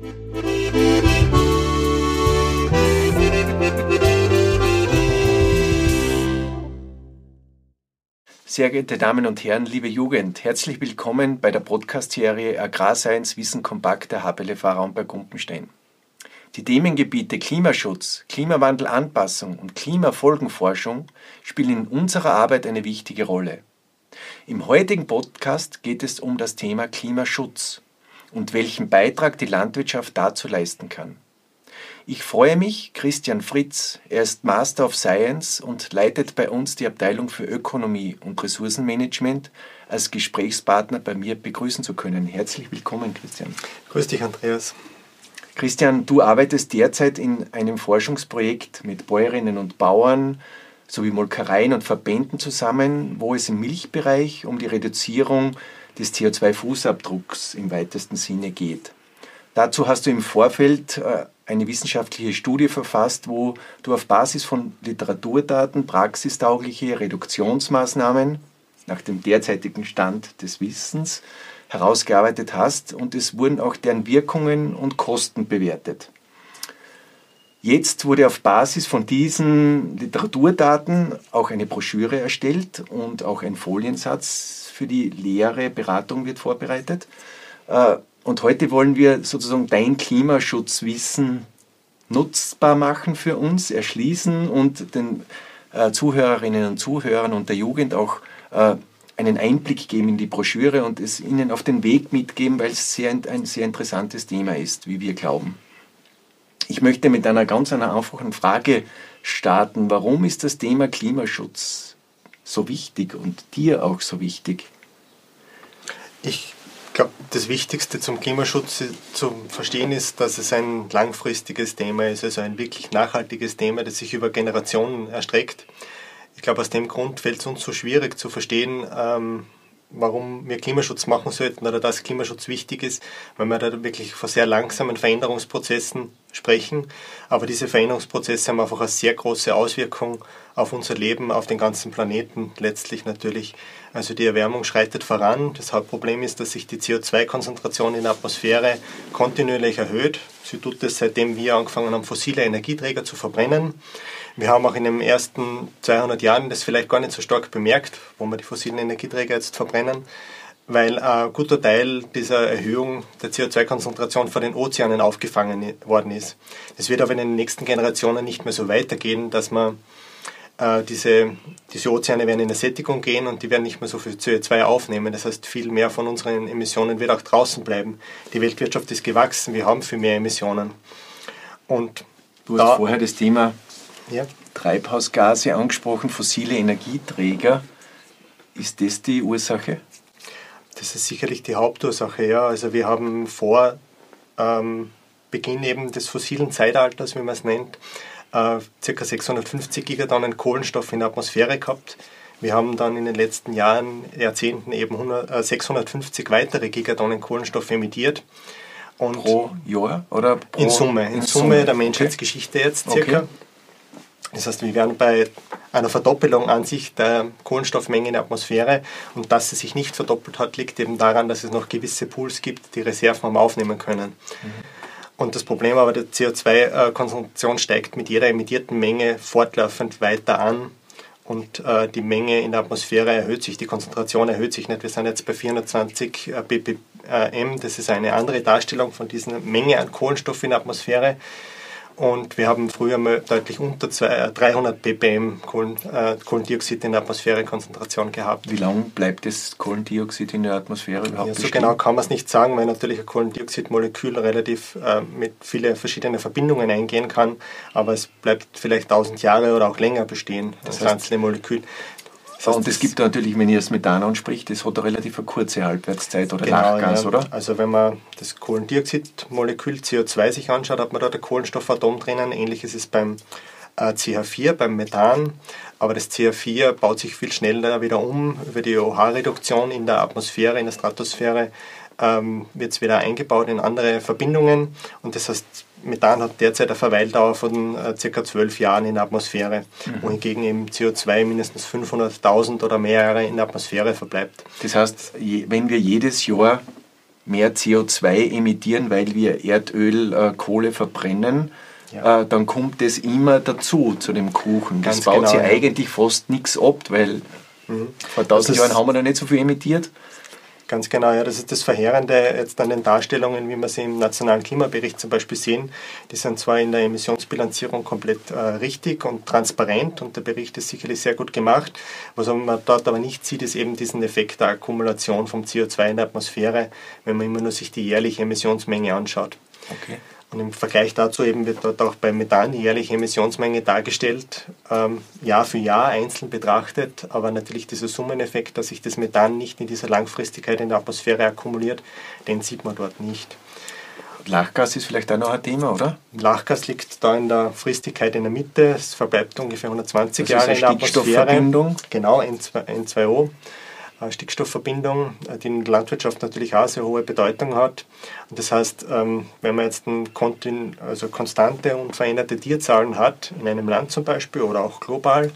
Sehr geehrte Damen und Herren, liebe Jugend, herzlich willkommen bei der Podcast-Serie Agrarscience Wissen Kompakt der HPLV Raum bei Gumpenstein. Die Themengebiete Klimaschutz, Klimawandelanpassung und Klimafolgenforschung spielen in unserer Arbeit eine wichtige Rolle. Im heutigen Podcast geht es um das Thema Klimaschutz und welchen Beitrag die Landwirtschaft dazu leisten kann. Ich freue mich, Christian Fritz, er ist Master of Science und leitet bei uns die Abteilung für Ökonomie und Ressourcenmanagement, als Gesprächspartner bei mir begrüßen zu können. Herzlich willkommen, Christian. Grüß dich, Andreas. Christian, du arbeitest derzeit in einem Forschungsprojekt mit Bäuerinnen und Bauern sowie Molkereien und Verbänden zusammen, wo es im Milchbereich um die Reduzierung des CO2-Fußabdrucks im weitesten Sinne geht. Dazu hast du im Vorfeld äh, eine wissenschaftliche Studie verfasst, wo du auf Basis von Literaturdaten praxistaugliche Reduktionsmaßnahmen nach dem derzeitigen Stand des Wissens herausgearbeitet hast und es wurden auch deren Wirkungen und Kosten bewertet. Jetzt wurde auf Basis von diesen Literaturdaten auch eine Broschüre erstellt und auch ein Foliensatz für die Lehre Beratung wird vorbereitet. Äh, und heute wollen wir sozusagen dein Klimaschutzwissen nutzbar machen für uns, erschließen und den äh, Zuhörerinnen und Zuhörern und der Jugend auch äh, einen Einblick geben in die Broschüre und es ihnen auf den Weg mitgeben, weil es sehr, ein sehr interessantes Thema ist, wie wir glauben. Ich möchte mit einer ganz einer einfachen Frage starten. Warum ist das Thema Klimaschutz so wichtig und dir auch so wichtig? Ich glaube, das Wichtigste zum Klimaschutz zu verstehen ist, dass es ein langfristiges Thema ist, also ein wirklich nachhaltiges Thema, das sich über Generationen erstreckt. Ich glaube, aus dem Grund fällt es uns so schwierig zu verstehen, ähm, warum wir Klimaschutz machen sollten oder dass Klimaschutz wichtig ist, weil wir da wirklich von sehr langsamen Veränderungsprozessen sprechen. Aber diese Veränderungsprozesse haben einfach eine sehr große Auswirkung auf unser Leben, auf den ganzen Planeten letztlich natürlich. Also die Erwärmung schreitet voran. Das Hauptproblem ist, dass sich die CO2-Konzentration in der Atmosphäre kontinuierlich erhöht. Sie tut es, seitdem wir angefangen haben, fossile Energieträger zu verbrennen. Wir haben auch in den ersten 200 Jahren das vielleicht gar nicht so stark bemerkt, wo wir die fossilen Energieträger jetzt verbrennen weil ein guter Teil dieser Erhöhung der CO2-Konzentration vor den Ozeanen aufgefangen worden ist. Es wird aber in den nächsten Generationen nicht mehr so weitergehen, dass man äh, diese, diese Ozeane werden in eine Sättigung gehen und die werden nicht mehr so viel CO2 aufnehmen. Das heißt, viel mehr von unseren Emissionen wird auch draußen bleiben. Die Weltwirtschaft ist gewachsen, wir haben viel mehr Emissionen. Und du hast vorher das Thema ja. Treibhausgase angesprochen, fossile Energieträger. Ist das die Ursache? Das ist sicherlich die Hauptursache, ja. Also wir haben vor ähm, Beginn eben des fossilen Zeitalters, wie man es nennt, äh, ca. 650 Gigatonnen Kohlenstoff in der Atmosphäre gehabt. Wir haben dann in den letzten Jahren, Jahrzehnten eben 100, äh, 650 weitere Gigatonnen Kohlenstoff emittiert. Und pro Jahr oder pro in Summe, in, in Summe, Summe der Menschheitsgeschichte okay. jetzt circa. Okay. Das heißt, wir wären bei einer Verdoppelung an sich der Kohlenstoffmenge in der Atmosphäre und dass sie sich nicht verdoppelt hat, liegt eben daran, dass es noch gewisse Pools gibt, die Reserven haben aufnehmen können. Mhm. Und das Problem aber der CO2-Konzentration steigt mit jeder emittierten Menge fortlaufend weiter an und äh, die Menge in der Atmosphäre erhöht sich, die Konzentration erhöht sich nicht. Wir sind jetzt bei 420 ppm, das ist eine andere Darstellung von dieser Menge an Kohlenstoff in der Atmosphäre. Und wir haben früher mal deutlich unter 300 äh, ppm Kohlen, äh, Kohlendioxid in der Atmosphärekonzentration gehabt. Wie lange bleibt das Kohlendioxid in der Atmosphäre überhaupt? Ja, so genau kann man es nicht sagen, weil natürlich ein Kohlendioxidmolekül relativ äh, mit vielen verschiedenen Verbindungen eingehen kann, aber es bleibt vielleicht 1000 Jahre oder auch länger bestehen, das, das heißt, einzelne Molekül. Das heißt, und es gibt natürlich, wenn ihr das Methan anspricht, das hat eine relativ kurze Halbwertszeit oder genau, Lachgas, ja. oder? Also wenn man das Kohlendioxidmolekül CO2 sich anschaut, hat man da ein Kohlenstoffatom drinnen. Ähnlich ist es beim äh, CH4, beim Methan. Aber das CH4 baut sich viel schneller wieder um über die OH-Reduktion in der Atmosphäre, in der Stratosphäre ähm, wird es wieder eingebaut in andere Verbindungen und das heißt, Methan hat derzeit eine Verweildauer von äh, ca. 12 Jahren in der Atmosphäre, mhm. wohingegen eben CO2 mindestens 500.000 oder mehr Jahre in der Atmosphäre verbleibt. Das heißt, je, wenn wir jedes Jahr mehr CO2 emittieren, weil wir Erdöl, äh, Kohle verbrennen, ja. äh, dann kommt es immer dazu zu dem Kuchen. Das Ganz baut genau, sich ja. eigentlich fast nichts ab, weil mhm. vor 1000 Jahren haben wir noch nicht so viel emittiert. Ganz genau, ja, das ist das Verheerende jetzt an den Darstellungen, wie wir sie im Nationalen Klimabericht zum Beispiel sehen. Die sind zwar in der Emissionsbilanzierung komplett äh, richtig und transparent und der Bericht ist sicherlich sehr gut gemacht. Was man dort aber nicht sieht, ist eben diesen Effekt der Akkumulation vom CO2 in der Atmosphäre, wenn man immer nur sich die jährliche Emissionsmenge anschaut. Okay. Und im Vergleich dazu eben wird dort auch bei Methan die jährliche Emissionsmenge dargestellt, ähm, Jahr für Jahr einzeln betrachtet, aber natürlich dieser Summeneffekt, dass sich das Methan nicht in dieser Langfristigkeit in der Atmosphäre akkumuliert, den sieht man dort nicht. Lachgas ist vielleicht auch noch ein Thema, oder? Lachgas liegt da in der Fristigkeit in der Mitte, es verbleibt ungefähr 120 das Jahre in der Atmosphäre. Genau, N2O. Stickstoffverbindung, äh, die in der Landwirtschaft natürlich auch sehr hohe Bedeutung hat. Und das heißt, ähm, wenn man jetzt also konstante und veränderte Tierzahlen hat, in einem Land zum Beispiel oder auch global,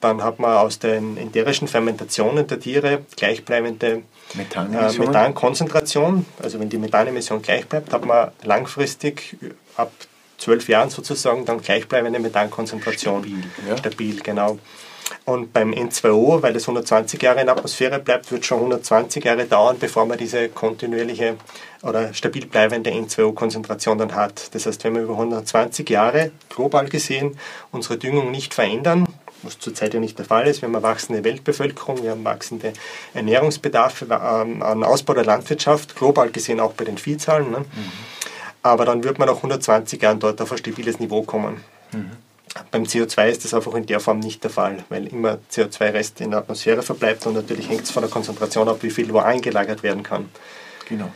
dann hat man aus den enterischen Fermentationen der Tiere gleichbleibende äh, Methankonzentration. Also wenn die Methanemission gleich bleibt, hat man langfristig ab zwölf Jahren sozusagen dann gleichbleibende Methankonzentration. Stabil, ja. Stabil genau. Und beim N2O, weil das 120 Jahre in der Atmosphäre bleibt, wird schon 120 Jahre dauern, bevor man diese kontinuierliche oder stabil bleibende N2O-Konzentration dann hat. Das heißt, wenn wir über 120 Jahre global gesehen unsere Düngung nicht verändern, was zurzeit ja nicht der Fall ist. Wir haben eine wachsende Weltbevölkerung, wir haben wachsende Ernährungsbedarfe ähm, an Ausbau der Landwirtschaft, global gesehen auch bei den Viehzahlen. Ne? Mhm. Aber dann wird man nach 120 Jahren dort auf ein stabiles Niveau kommen. Mhm. Beim CO2 ist das einfach in der Form nicht der Fall, weil immer CO2-Rest in der Atmosphäre verbleibt und natürlich hängt es von der Konzentration ab, wie viel wo eingelagert werden kann. Genau.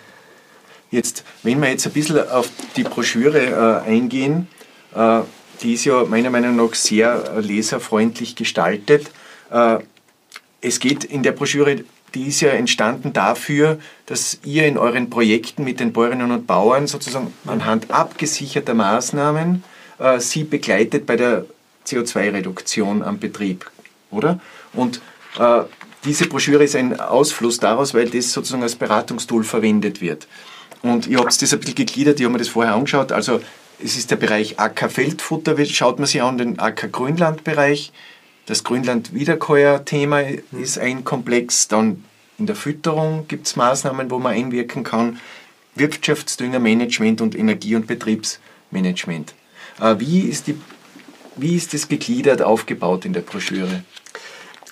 Jetzt, wenn wir jetzt ein bisschen auf die Broschüre äh, eingehen, äh, die ist ja meiner Meinung nach sehr äh, leserfreundlich gestaltet. Äh, es geht in der Broschüre, die ist ja entstanden dafür, dass ihr in euren Projekten mit den Bäuerinnen und Bauern sozusagen anhand abgesicherter Maßnahmen äh, sie begleitet bei der CO2-Reduktion am Betrieb, oder? Und äh, diese Broschüre ist ein Ausfluss daraus, weil das sozusagen als Beratungstool verwendet wird. Und ich habe das ein bisschen gegliedert, ich habe mir das vorher angeschaut. Also es ist der Bereich Ackerfeldfutter, schaut man sich an, den Acker-Grünland-Bereich. Das Grünland-Wiederkäuer-Thema ist ein Komplex. Dann in der Fütterung gibt es Maßnahmen, wo man einwirken kann. Wirtschaftsdüngermanagement und Energie- und Betriebsmanagement. Äh, wie ist, die, wie ist das gegliedert aufgebaut in der Broschüre?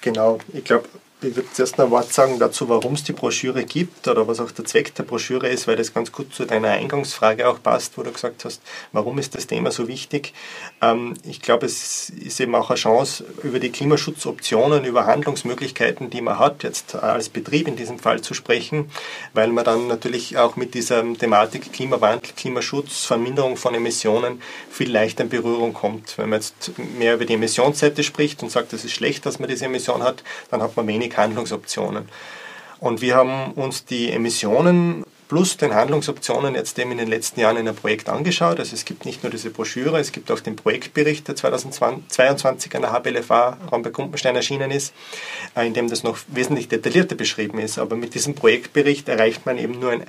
Genau, ich glaube, ich würde zuerst noch ein Wort sagen dazu, warum es die Broschüre gibt oder was auch der Zweck der Broschüre ist, weil das ganz gut zu deiner Eingangsfrage auch passt, wo du gesagt hast, warum ist das Thema so wichtig. Ähm, ich glaube, es ist eben auch eine Chance, über die Klimaschutzoptionen, über Handlungsmöglichkeiten, die man hat, jetzt als Betrieb in diesem Fall zu sprechen, weil man dann natürlich auch mit dieser Thematik Klimawandel, Klimaschutz, Verminderung von Emissionen viel leichter in Berührung kommt. Wenn man jetzt mehr über die Emissionsseite spricht und sagt, es ist schlecht, dass man diese Emission hat, dann hat man wenig Handlungsoptionen. Und wir haben uns die Emissionen plus den Handlungsoptionen jetzt eben in den letzten Jahren in einem Projekt angeschaut. Also es gibt nicht nur diese Broschüre, es gibt auch den Projektbericht, der 2022 an der HBLFA Raum bei Kumpenstein erschienen ist, äh, in dem das noch wesentlich detaillierter beschrieben ist. Aber mit diesem Projektbericht erreicht man eben nur ein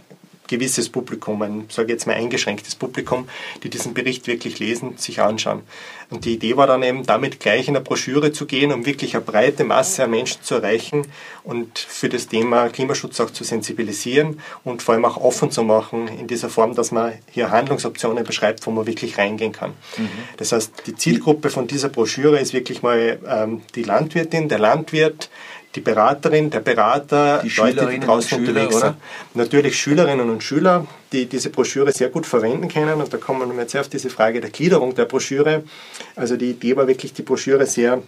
gewisses Publikum, ein, sage jetzt mal eingeschränktes Publikum, die diesen Bericht wirklich lesen, sich anschauen. Und die Idee war dann eben, damit gleich in der Broschüre zu gehen, um wirklich eine breite Masse an Menschen zu erreichen und für das Thema Klimaschutz auch zu sensibilisieren und vor allem auch offen zu machen in dieser Form, dass man hier Handlungsoptionen beschreibt, wo man wirklich reingehen kann. Mhm. Das heißt, die Zielgruppe von dieser Broschüre ist wirklich mal ähm, die Landwirtin, der Landwirt, die Beraterin, der Berater, die Leute, die draußen Schüler, unterwegs sind. Natürlich Schülerinnen und Schüler, die diese Broschüre sehr gut verwenden können. Und da kommen wir jetzt auf diese Frage der Gliederung der Broschüre. Also die Idee war wirklich, die Broschüre sehr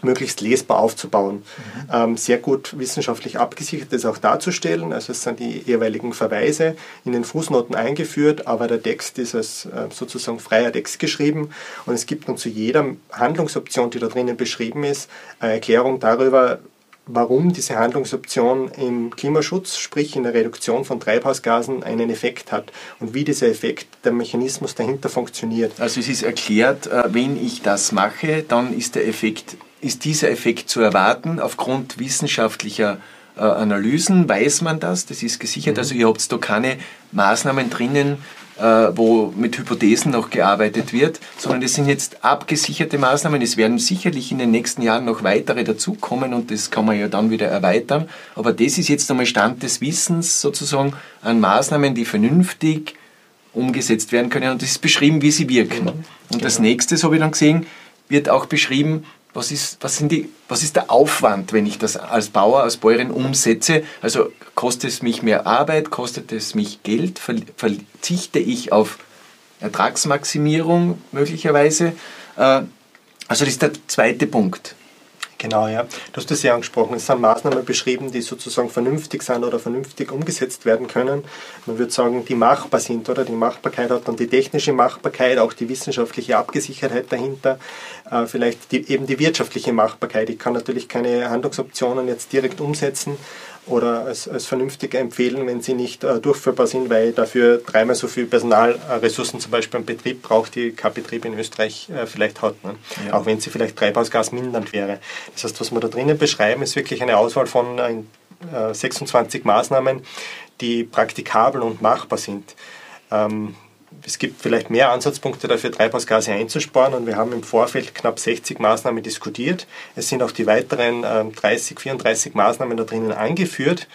möglichst lesbar aufzubauen. Mhm. Ähm, sehr gut wissenschaftlich abgesichert das auch darzustellen. Also es sind die jeweiligen Verweise in den Fußnoten eingeführt, aber der Text ist als äh, sozusagen freier Text geschrieben und es gibt dann zu jeder Handlungsoption, die da drinnen beschrieben ist, eine Erklärung darüber, warum diese Handlungsoption im Klimaschutz, sprich in der Reduktion von Treibhausgasen, einen Effekt hat und wie dieser Effekt, der Mechanismus dahinter funktioniert. Also es ist erklärt, äh, wenn ich das mache, dann ist der Effekt, ist dieser Effekt zu erwarten aufgrund wissenschaftlicher äh, Analysen weiß man das, das ist gesichert. Mhm. Also ihr habt da keine Maßnahmen drinnen, wo mit Hypothesen noch gearbeitet wird, sondern das sind jetzt abgesicherte Maßnahmen. Es werden sicherlich in den nächsten Jahren noch weitere dazukommen und das kann man ja dann wieder erweitern. Aber das ist jetzt einmal Stand des Wissens sozusagen an Maßnahmen, die vernünftig umgesetzt werden können und es ist beschrieben, wie sie wirken. Und genau. das nächste, so habe ich dann gesehen, wird auch beschrieben, was ist, was, sind die, was ist der Aufwand, wenn ich das als Bauer, als Bäuerin umsetze? Also kostet es mich mehr Arbeit, kostet es mich Geld, verzichte ich auf Ertragsmaximierung möglicherweise? Äh, also das ist der zweite Punkt. Genau, ja. Du hast das ja angesprochen. Es sind Maßnahmen beschrieben, die sozusagen vernünftig sind oder vernünftig umgesetzt werden können. Man würde sagen, die machbar sind, oder? Die Machbarkeit hat dann die technische Machbarkeit, auch die wissenschaftliche Abgesichertheit dahinter, äh, vielleicht die, eben die wirtschaftliche Machbarkeit. Ich kann natürlich keine Handlungsoptionen jetzt direkt umsetzen, oder als, als vernünftig empfehlen, wenn sie nicht äh, durchführbar sind, weil dafür dreimal so viel Personalressourcen zum Beispiel im Betrieb braucht, die kein Betrieb in Österreich äh, vielleicht hat. Ne? Ja. Auch wenn sie vielleicht Treibhausgas mindernd wäre. Das heißt, was wir da drinnen beschreiben, ist wirklich eine Auswahl von äh, 26 Maßnahmen, die praktikabel und machbar sind. Ähm, es gibt vielleicht mehr Ansatzpunkte dafür, Treibhausgase einzusparen und wir haben im Vorfeld knapp 60 Maßnahmen diskutiert. Es sind auch die weiteren 30, ähm, 34 Maßnahmen da drinnen angeführt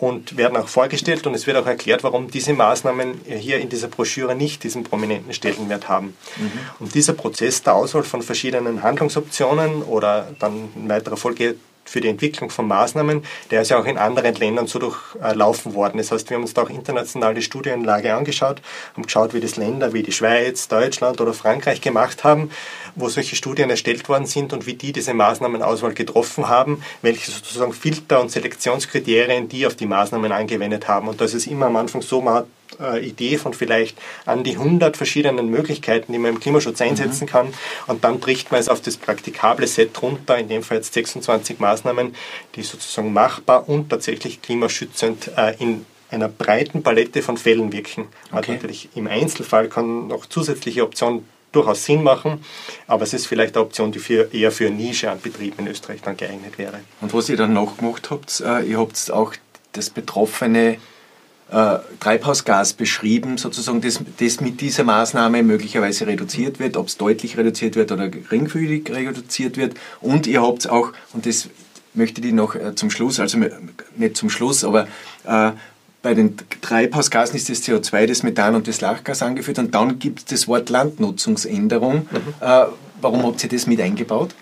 und werden auch vorgestellt und es wird auch erklärt, warum diese Maßnahmen hier in dieser Broschüre nicht diesen prominenten Stellenwert haben. Mhm. Und dieser Prozess der Auswahl von verschiedenen Handlungsoptionen oder dann in weiterer Folge für die Entwicklung von Maßnahmen, der ist ja auch in anderen Ländern so durchlaufen worden. Das heißt, wir haben uns da auch international die Studienlage angeschaut, haben geschaut, wie das Länder wie die Schweiz, Deutschland oder Frankreich gemacht haben, wo solche Studien erstellt worden sind und wie die diese Maßnahmenauswahl getroffen haben, welche sozusagen Filter und Selektionskriterien die auf die Maßnahmen angewendet haben. Und das ist immer am Anfang so, man hat äh, Idee von vielleicht an die 100 verschiedenen Möglichkeiten, die man im Klimaschutz einsetzen mhm. kann. Und dann bricht man es auf das praktikable Set runter, in dem Fall jetzt 26 Maßnahmen, die sozusagen machbar und tatsächlich klimaschützend äh, in einer breiten Palette von Fällen wirken. Okay. natürlich im Einzelfall kann noch zusätzliche Optionen durchaus Sinn machen, aber es ist vielleicht eine Option, die für, eher für Nische an Betrieben in Österreich dann geeignet wäre. Und was ihr dann noch gemacht habt, äh, ihr habt auch das betroffene äh, Treibhausgas beschrieben, sozusagen, das, das mit dieser Maßnahme möglicherweise reduziert wird, ob es deutlich reduziert wird oder geringfügig reduziert wird. Und ihr habt auch, und das möchte ich noch äh, zum Schluss, also nicht zum Schluss, aber äh, bei den Treibhausgasen ist das CO2, das Methan und das Lachgas angeführt und dann gibt es das Wort Landnutzungsänderung. Mhm. Äh, warum habt ihr das mit eingebaut?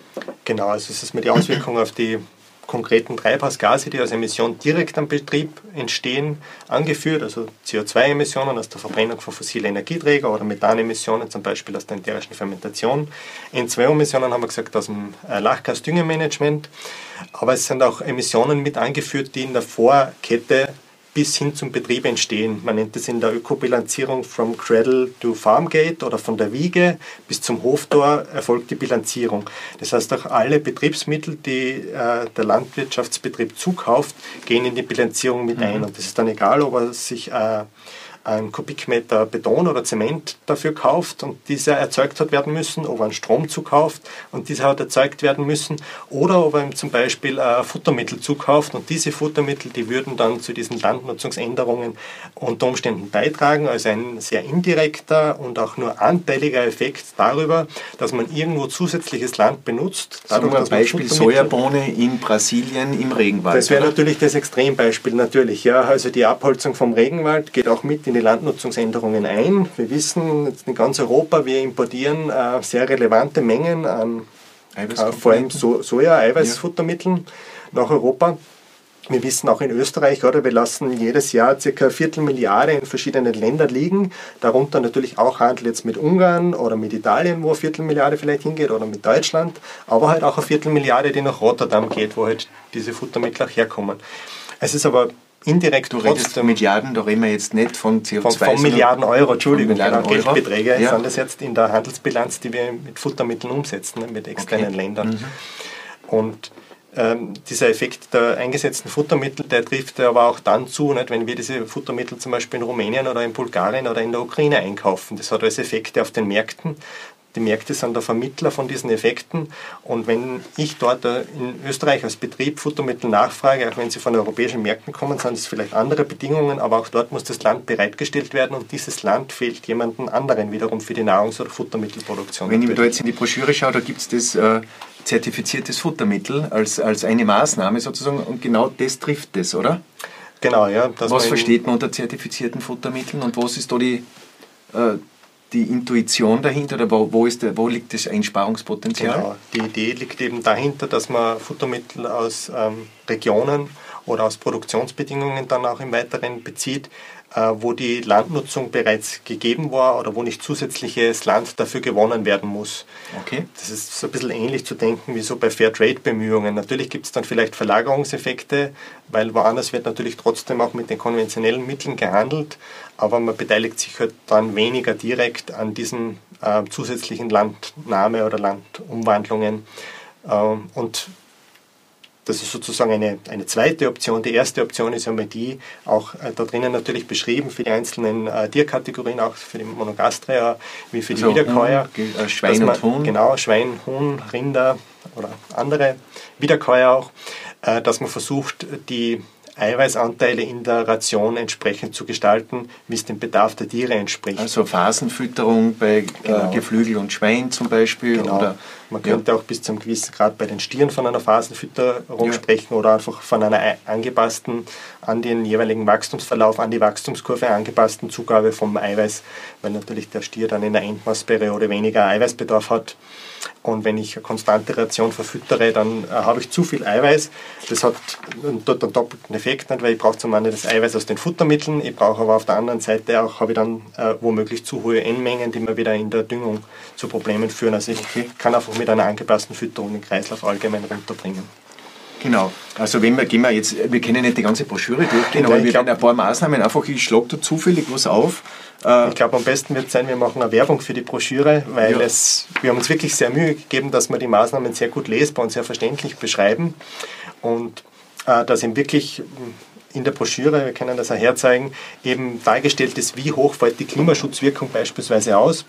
Genau, also es ist mit die Auswirkung auf die konkreten Treibhausgase, die als Emission direkt am Betrieb entstehen, angeführt, also CO2-Emissionen aus der Verbrennung von fossilen Energieträgern oder Methanemissionen zum Beispiel aus der enterischen Fermentation. N2-Emissionen haben wir gesagt aus dem äh, Lachgas-Düngemanagement, aber es sind auch Emissionen mit angeführt, die in der Vorkette bis hin zum Betrieb entstehen. Man nennt es in der Ökobilanzierung from Cradle to Farmgate oder von der Wiege bis zum Hoftor erfolgt die Bilanzierung. Das heißt, auch alle Betriebsmittel, die äh, der Landwirtschaftsbetrieb zukauft, gehen in die Bilanzierung mit mhm. ein. Und das ist dann egal, ob er sich äh, einen Kubikmeter Beton oder Zement dafür kauft und dieser erzeugt hat werden müssen, ob er einen Strom zukauft und dieser hat erzeugt werden müssen oder ob er ihm zum Beispiel äh, Futtermittel zukauft und diese Futtermittel, die würden dann zu diesen Landnutzungsänderungen unter Umständen beitragen, also ein sehr indirekter und auch nur anteiliger Effekt darüber, dass man irgendwo zusätzliches Land benutzt. Dadurch, wir Beispiel Sojabohne in Brasilien im Regenwald. Das wäre natürlich das Extrembeispiel, natürlich. Ja, also die Abholzung vom Regenwald geht auch mit in die Landnutzungsänderungen ein. Wir wissen, jetzt in ganz Europa, wir importieren äh, sehr relevante Mengen an äh, vor allem so Soja, Eiweißfuttermitteln ja. nach Europa. Wir wissen auch in Österreich, oder, wir lassen jedes Jahr ca. eine Viertelmilliarde in verschiedenen Ländern liegen. Darunter natürlich auch Handel jetzt mit Ungarn oder mit Italien, wo eine Viertelmilliarde vielleicht hingeht, oder mit Deutschland. Aber halt auch eine Viertelmilliarde, die nach Rotterdam geht, wo halt diese Futtermittel auch herkommen. Es ist aber indirekt du redest Milliarden, da reden wir jetzt nicht von CO2. Von, von Milliarden Euro, Entschuldigung, Milliarden genau, Euro. Geldbeträge ja. sind das jetzt in der Handelsbilanz, die wir mit Futtermitteln umsetzen, ne, mit externen okay. Ländern. Mhm. Und ähm, dieser Effekt der eingesetzten Futtermittel, der trifft aber auch dann zu, nicht, wenn wir diese Futtermittel zum Beispiel in Rumänien oder in Bulgarien oder in der Ukraine einkaufen. Das hat also Effekte auf den Märkten Die Märkte sind der Vermittler von diesen Effekten. Und wenn ich dort äh, in Österreich als Betrieb Futtermittel nachfrage, auch wenn sie von europäischen Märkten kommen, sind es vielleicht andere Bedingungen, aber auch dort muss das Land bereitgestellt werden und dieses Land fehlt jemandem anderen wiederum für die Nahrungs- oder Futtermittelproduktion. Wenn ich da jetzt in die Broschüre schaue, da gibt es das äh, zertifiziertes Futtermittel als, als eine Maßnahme sozusagen und genau das trifft das, oder? Genau, ja. Was versteht man unter zertifizierten Futtermitteln und was ist da die, äh, die Intuition dahinter oder wo, wo, ist der, wo liegt das Einsparungspotenzial? Genau, die Idee liegt eben dahinter, dass man Futtermittel aus ähm, Regionen oder aus Produktionsbedingungen dann auch im Weiteren bezieht, wo die Landnutzung bereits gegeben war oder wo nicht zusätzliches Land dafür gewonnen werden muss. Okay. Das ist so ein bisschen ähnlich zu denken wie so bei Fairtrade-Bemühungen. Natürlich gibt es dann vielleicht Verlagerungseffekte, weil woanders wird natürlich trotzdem auch mit den konventionellen Mitteln gehandelt, aber man beteiligt sich halt dann weniger direkt an diesen äh, zusätzlichen Landnahme oder Landumwandlungen. Äh, und das ist sozusagen eine, eine zweite Option. Die erste Option ist einmal die, auch äh, da drinnen natürlich beschrieben für die einzelnen äh, Tierkategorien, auch für die Monogastria wie für die also, Wiederkäuer. Äh, Schwein man, und Huhn. Genau, Schwein, Huhn, Rinder oder andere Wiederkäuer auch, äh, dass man versucht, die Eiweißanteile in der Ration entsprechend zu gestalten, wie es dem Bedarf der Tiere entspricht. Also Phasenfütterung bei äh, genau. Geflügel und Schwein zum Beispiel. Genau. Oder, Man könnte ja. auch bis zu einem gewissen Grad bei den Stieren von einer Phasenfütterung ja. sprechen oder einfach von einer angepassten, an den jeweiligen Wachstumsverlauf, an die Wachstumskurve angepassten Zugabe vom Eiweiß, weil natürlich der Stier dann in der Endmassperiode weniger Eiweißbedarf hat. Und wenn ich eine konstante Ration verfüttere, dann äh, habe ich zu viel Eiweiß. Das hat dort einen doppelten Effekt, nicht? weil ich brauche zum einen das Eiweiß aus den Futtermitteln, ich brauche aber auf der anderen Seite auch, habe ich dann äh, womöglich zu hohe N-Mengen, die mir wieder in der Düngung zu Problemen führen. Also ich okay. kann einfach mit einer angepassten Fütterung den Kreislauf allgemein runterbringen. Genau. Also wenn wir, gehen wir jetzt, wir können nicht die ganze Broschüre durchgehen, aber wir werden ein paar Maßnahmen einfach, ich schlage da zufällig was auf. Äh, ich glaube, am besten wird es sein, wir machen eine Werbung für die Broschüre, weil ja. es, wir haben uns wirklich sehr Mühe gegeben, dass wir die Maßnahmen sehr gut lesbar und sehr verständlich beschreiben und äh, dass eben wirklich in der Broschüre, wir können das auch herzeigen, eben dargestellt ist, wie hoch fällt die Klimaschutzwirkung beispielsweise aus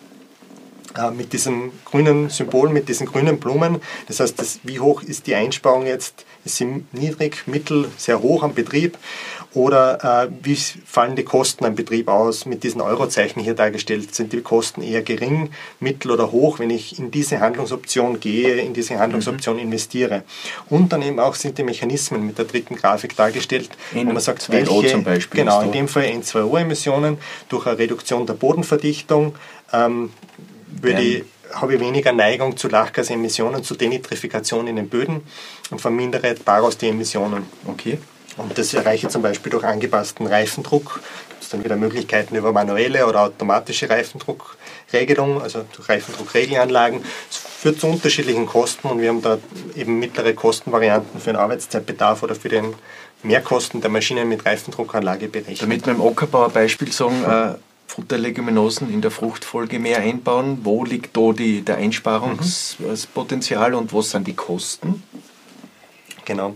äh, mit diesem grünen Symbol, mit diesen grünen Blumen. Das heißt, das, wie hoch ist die Einsparung jetzt? Ist sie niedrig, mittel, sehr hoch am Betrieb? Oder äh, wie fallen die Kosten am Betrieb aus? Mit diesen Eurozeichen hier dargestellt. Sind die Kosten eher gering, mittel oder hoch, wenn ich in diese Handlungsoption gehe, in diese Handlungsoption mhm. investiere? Und dann eben auch sind die Mechanismen mit der dritten Grafik dargestellt, in wo man sagt, welche, zum Beispiel genau, in dem Fall N2O-Emissionen durch eine Reduktion der Bodenverdichtung ähm, würde ich, habe ich weniger Neigung zu Lachgasemissionen, zu Denitrifikation in den Böden und vermindere daraus die Emissionen. Okay. Und das erreiche ich zum Beispiel durch angepassten Reifendruck. Gibt es dann wieder Möglichkeiten über manuelle oder automatische Reifendruckregelung, also durch Reifendruckregelanlagen. Es führt zu unterschiedlichen Kosten und wir haben da eben mittlere Kostenvarianten für den Arbeitszeitbedarf oder für den Mehrkosten der Maschinen mit Reifendruckanlage berechnet. Damit wir im Ockerbauer Beispiel sagen, äh, Futterleguminosen in der Fruchtfolge mehr einbauen? Wo liegt da die, der Einsparungspotenzial und was sind die Kosten? Genau.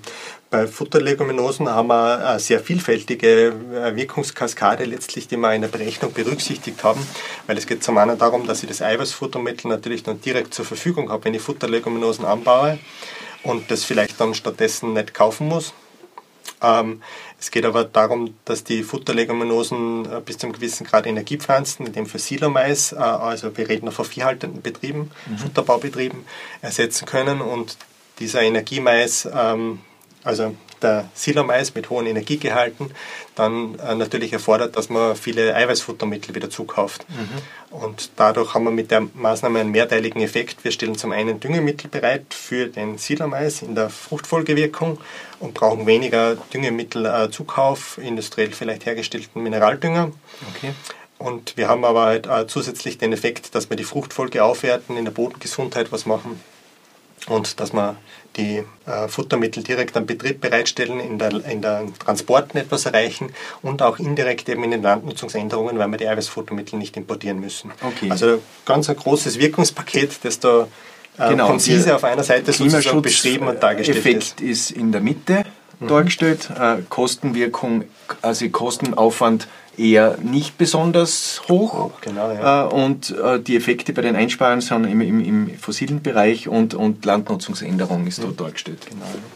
Bei Futterleguminosen haben wir eine sehr vielfältige äh, Wirkungskaskade letztlich, die wir in der Berechnung berücksichtigt haben, weil es geht zum einen darum, dass ich das Eiweißfuttermittel natürlich dann direkt zur Verfügung habe, wenn ich Futterleguminosen anbaue und das vielleicht dann stattdessen nicht kaufen muss. Ähm, es geht aber darum, dass die Futterleguminosen äh, bis zu einem gewissen Grad Energiepflanzen, in dem Fall Silomais, äh, also wir reden von viehhaltenden Betrieben, mhm. Futterbaubetrieben, ersetzen können und dieser Energiemais, ähm, also der Silomais mit hohen Energiegehalten dann äh, natürlich erfordert, dass man viele Eiweißfuttermittel wieder zukauft. Mhm. Und dadurch haben wir mit der Maßnahme einen mehrteiligen Effekt. Wir stellen zum einen Düngemittel bereit für den Silomais in der Fruchtfolgewirkung und brauchen weniger Düngemittelzukauf, äh, industriell vielleicht hergestellten Mineraldünger. Okay. Und wir haben aber halt äh, zusätzlich den Effekt, dass wir die Fruchtfolge aufwerten, in der Bodengesundheit was machen und dass wir die äh, Futtermittel direkt am Betrieb bereitstellen, in der, in der Transporten etwas erreichen und auch indirekt eben in den Landnutzungsänderungen, weil wir die Eiweißfuttermittel nicht importieren müssen. Okay. Also ganz ein großes Wirkungspaket, das da äh, genau, konzise auf einer Seite sozusagen beschrieben und dargestellt Effekt ist. ist in der Mitte mhm. dargestellt, äh, Kostenwirkung, also Kostenaufwand eher nicht besonders hoch. Genau, ja. Äh, und äh, die Effekte bei den Einsparungen sind im, im, im fossilen Bereich und, und Landnutzungsänderung ist dort dargestellt.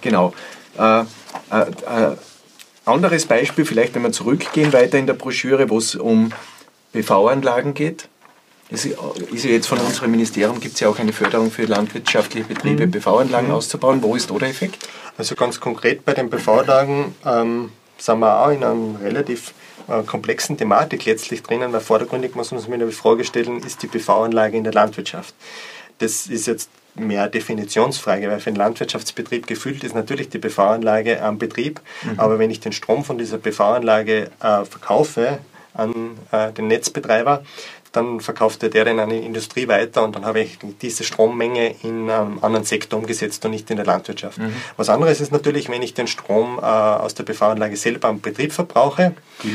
Genau. genau. Äh, äh, äh, anderes Beispiel, vielleicht wenn wir zurückgehen weiter in der Broschüre, wo es um PV-Anlagen geht. Es ist ja jetzt von unserem Ministerium, gibt es ja auch eine Förderung für landwirtschaftliche Betriebe, mhm. PV-Anlagen mhm. auszubauen. Wo ist da der Effekt? Also ganz konkret bei den PV-Anlagen ähm, sind wir auch in einem relativ äh, komplexen Thematik letztlich drinnen, weil vordergründig muss man sich mir die Frage stellen, ist die PV-Anlage in der Landwirtschaft? Das ist jetzt mehr Definitionsfrage, weil für einen Landwirtschaftsbetrieb gefüllt ist natürlich die PV-Anlage am Betrieb, mhm. aber wenn ich den Strom von dieser PV-Anlage äh, verkaufe an äh, den Netzbetreiber, dann verkauft der den an die Industrie weiter und dann habe ich diese Strommenge in einem anderen Sektor umgesetzt und nicht in der Landwirtschaft. Mhm. Was anderes ist natürlich, wenn ich den Strom äh, aus der PV-Anlage selber am Betrieb verbrauche.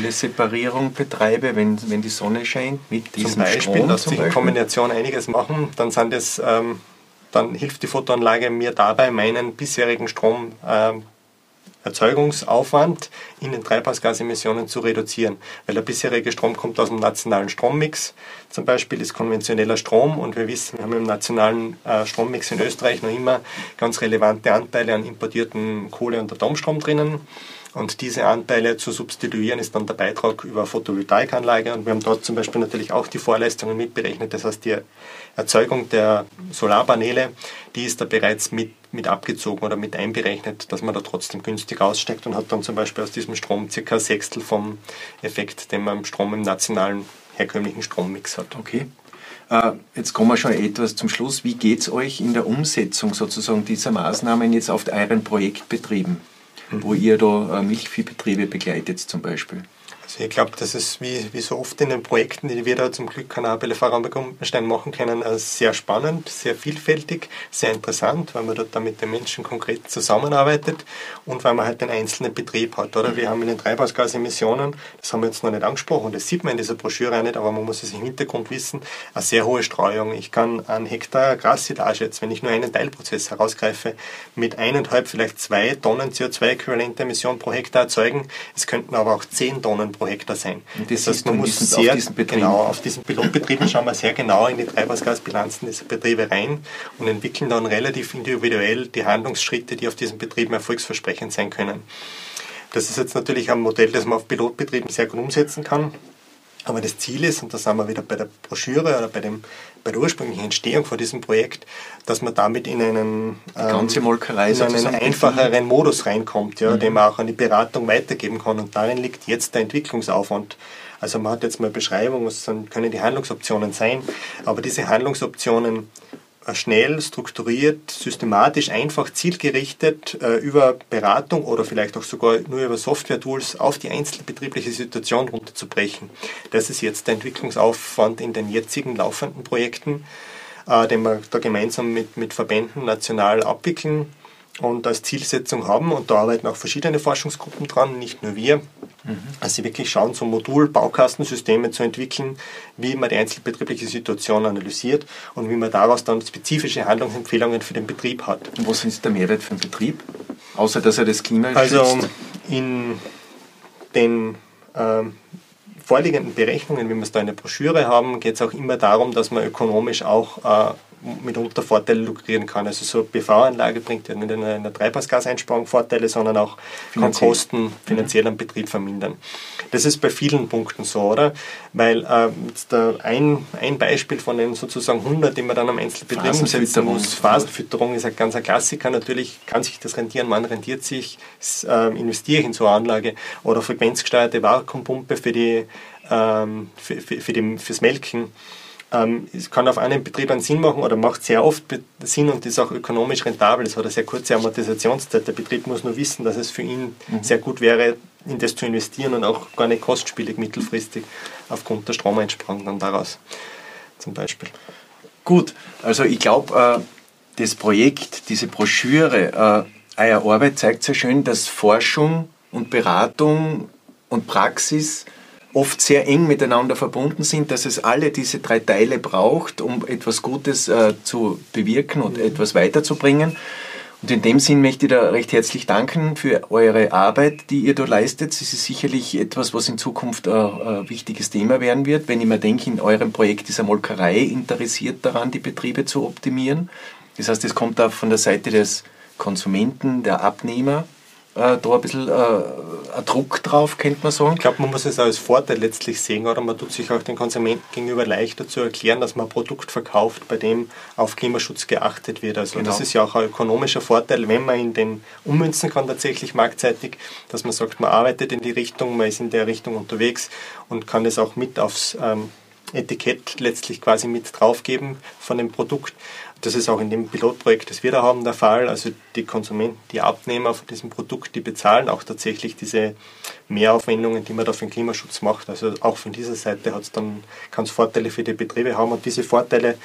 Separierung betreibe, wenn, wenn die Sonne scheint mit diesem zum Beispiel, Strom. Lässt sich in Kombination einiges machen, dann sind das ähm, dann hilft die Fotoanlage mir dabei, meinen bisherigen Strom ähm, Erzeugungsaufwand in den Treibhausgasemissionen zu reduzieren. Weil der bisherige Strom kommt aus dem nationalen Strommix, zum Beispiel ist konventioneller Strom und wir wissen, wir haben im nationalen äh, Strommix in Österreich noch immer ganz relevante Anteile an importierten Kohle- und Atomstrom drinnen. Und diese Anteile zu substituieren ist dann der Beitrag über Photovoltaikanlage. Und wir haben dort zum Beispiel natürlich auch die Vorleistungen mitberechnet. Das heißt, die Erzeugung der Solarpaneele, die ist da bereits mit, mit abgezogen oder mit einberechnet, dass man da trotzdem günstig aussteckt und hat dann zum Beispiel aus diesem Strom circa Sechstel vom Effekt, den man im Strom im nationalen herkömmlichen Strommix hat. Okay. Äh, jetzt kommen wir schon etwas zum Schluss. Wie geht es euch in der Umsetzung sozusagen dieser Maßnahmen jetzt auf euren Projektbetrieben? wo ihr da äh, Milchviehbetriebe begleitet zum Beispiel. Also ich glaube, das ist wie, wie so oft in den Projekten, die wir da zum Glück an der Bellefahrer Gumpenstein machen können, äh, sehr spannend, sehr vielfältig, sehr interessant, weil man dort dann mit den Menschen konkret zusammenarbeitet und weil man halt den einzelnen Betrieb hat. Oder wir haben in den Treibhausgasemissionen, das haben wir jetzt noch nicht angesprochen, das sieht man in dieser Broschüre auch nicht, aber man muss es im Hintergrund wissen, eine sehr hohe Streuung. Ich kann einen Hektar Grassilage jetzt, wenn ich nur einen Teilprozess herausgreife, mit eineinhalb, vielleicht zwei Tonnen CO2-äquivalente Emission pro Hektar erzeugen. Es könnten aber auch zehn Tonnen pro pro Hektar sein. Das, das heißt, man muss sehr, auf diesen Betrieben. genau, auf diesen Pilotbetrieben schauen wir sehr genau in die Treibhausgasbilanzen dieser Betriebe rein und entwickeln dann relativ individuell die Handlungsschritte, die auf diesen Betrieben erfolgsversprechend sein können. Das ist jetzt natürlich ein Modell, das man auf Pilotbetrieben sehr gut umsetzen kann. Aber das Ziel ist, und da sind wir wieder bei der Broschüre oder bei, dem, bei der ursprünglichen Entstehung von diesem Projekt, dass man damit in einen, ähm, in einen einfacheren Modus reinkommt, ja, mhm. den man auch an die Beratung weitergeben kann. Und darin liegt jetzt der Entwicklungsaufwand. Also man hat jetzt mal Beschreibung, was können die Handlungsoptionen sein, aber diese Handlungsoptionen schnell, strukturiert, systematisch, einfach, zielgerichtet äh, über Beratung oder vielleicht auch sogar nur über Software-Tools auf die einzelbetriebliche Situation runterzubrechen. Das ist jetzt der Entwicklungsaufwand in den jetzigen laufenden Projekten, äh, den wir da gemeinsam mit, mit Verbänden national abwickeln und als Zielsetzung haben. Und da arbeiten auch verschiedene Forschungsgruppen dran, nicht nur wir. Mhm. Also sie wirklich schauen, so Modul-Baukastensysteme zu entwickeln, wie man die einzelbetriebliche Situation analysiert und wie man daraus dann spezifische Handlungsempfehlungen für den Betrieb hat. Und was ist der Mehrwert für den Betrieb? Außer dass er das Klima also, schützt? Also in den ähm, vorliegenden Berechnungen, wie wir es da in der Broschüre haben, geht es auch immer darum, dass man ökonomisch auch äh, mitunter Vorteile lukrieren kann. Also so eine PV-Anlage bringt ja nicht nur in der Treibhausgaseinsparung Vorteile, sondern auch kann Kosten finanziell am Betrieb vermindern. Das ist bei vielen Punkten so, oder? Weil äh, ein, ein Beispiel von den sozusagen 100, die man dann am Einzelbetrieb umsetzen muss, Phasenfütterung ist ein ganz ein Klassiker. Natürlich kann sich das rentieren, man rentiert sich, äh, investiere ich in so eine Anlage oder frequenzgesteuerte Vakuumpumpe für die, ähm, für, für, für die, fürs Melken ähm, es kann auf einem Betrieb einen Sinn machen oder macht sehr oft Sinn und ist auch ökonomisch rentabel. Es hat eine sehr kurze Amortisationszeit. Der Betrieb muss nur wissen, dass es für ihn mhm. sehr gut wäre, in das zu investieren und auch gar nicht kostspielig mittelfristig aufgrund der Stromeinsparung dann daraus zum Beispiel. Gut, also ich glaube, äh, das Projekt, diese Broschüre, äh, eure Arbeit zeigt sehr schön, dass Forschung und Beratung und Praxis oft sehr eng miteinander verbunden sind, dass es alle diese drei Teile braucht, um etwas Gutes äh, zu bewirken und mhm. etwas weiterzubringen. Und in dem Sinn möchte ich da recht herzlich danken für eure Arbeit, die ihr da leistet. Es ist sicherlich etwas, was in Zukunft ein, ein wichtiges Thema werden wird. Wenn ich mir denke, in eurem Projekt ist eine Molkerei interessiert daran, die Betriebe zu optimieren. Das heißt, es kommt auch von der Seite des Konsumenten, der Abnehmer, äh, da ein bisschen äh, ein Druck drauf, könnte man sagen. Ich glaube, man muss es als Vorteil letztlich sehen, oder man tut sich auch den Konsumenten gegenüber leichter zu erklären, dass man ein Produkt verkauft, bei dem auf Klimaschutz geachtet wird. Also genau. das ist ja auch ein ökonomischer Vorteil, wenn man in den ummünzen kann tatsächlich marktseitig, dass man sagt, man arbeitet in die Richtung, man ist in der Richtung unterwegs und kann es auch mit aufs ähm, Etikett letztlich quasi mit draufgeben von dem Produkt. Das ist auch in dem Pilotprojekt, das wir da haben, der Fall. Also die Konsumenten, die Abnehmer von diesem Produkt, die bezahlen auch tatsächlich diese Mehraufwendungen, die man da für den Klimaschutz macht. Also auch von dieser Seite hat es dann, kann es Vorteile für die Betriebe haben und diese Vorteile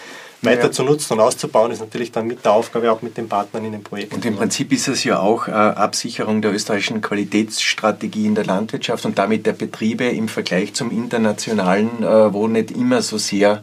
weiter ja. zu nutzen und auszubauen, ist natürlich dann mit der Aufgabe auch mit den Partnern in dem Projekt. Und im Prinzip ist es ja auch äh, Absicherung der österreichischen Qualitätsstrategie in der Landwirtschaft und damit der Betriebe im Vergleich zum internationalen, äh, wo nicht immer so sehr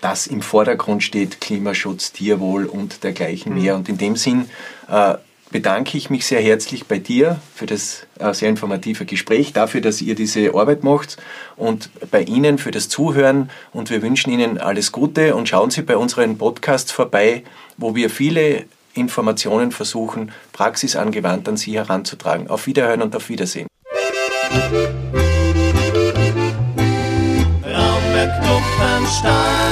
das im Vordergrund steht, Klimaschutz, Tierwohl und dergleichen mhm. mehr. Und in dem Sinn äh, bedanke ich mich sehr herzlich bei dir für das äh, sehr informative Gespräch, dafür, dass ihr diese Arbeit macht und bei Ihnen für das Zuhören. Und wir wünschen Ihnen alles Gute und schauen Sie bei unseren Podcasts vorbei, wo wir viele Informationen versuchen, praxisangewandt an Sie heranzutragen. Auf Wiederhören und auf Wiedersehen. Raumberg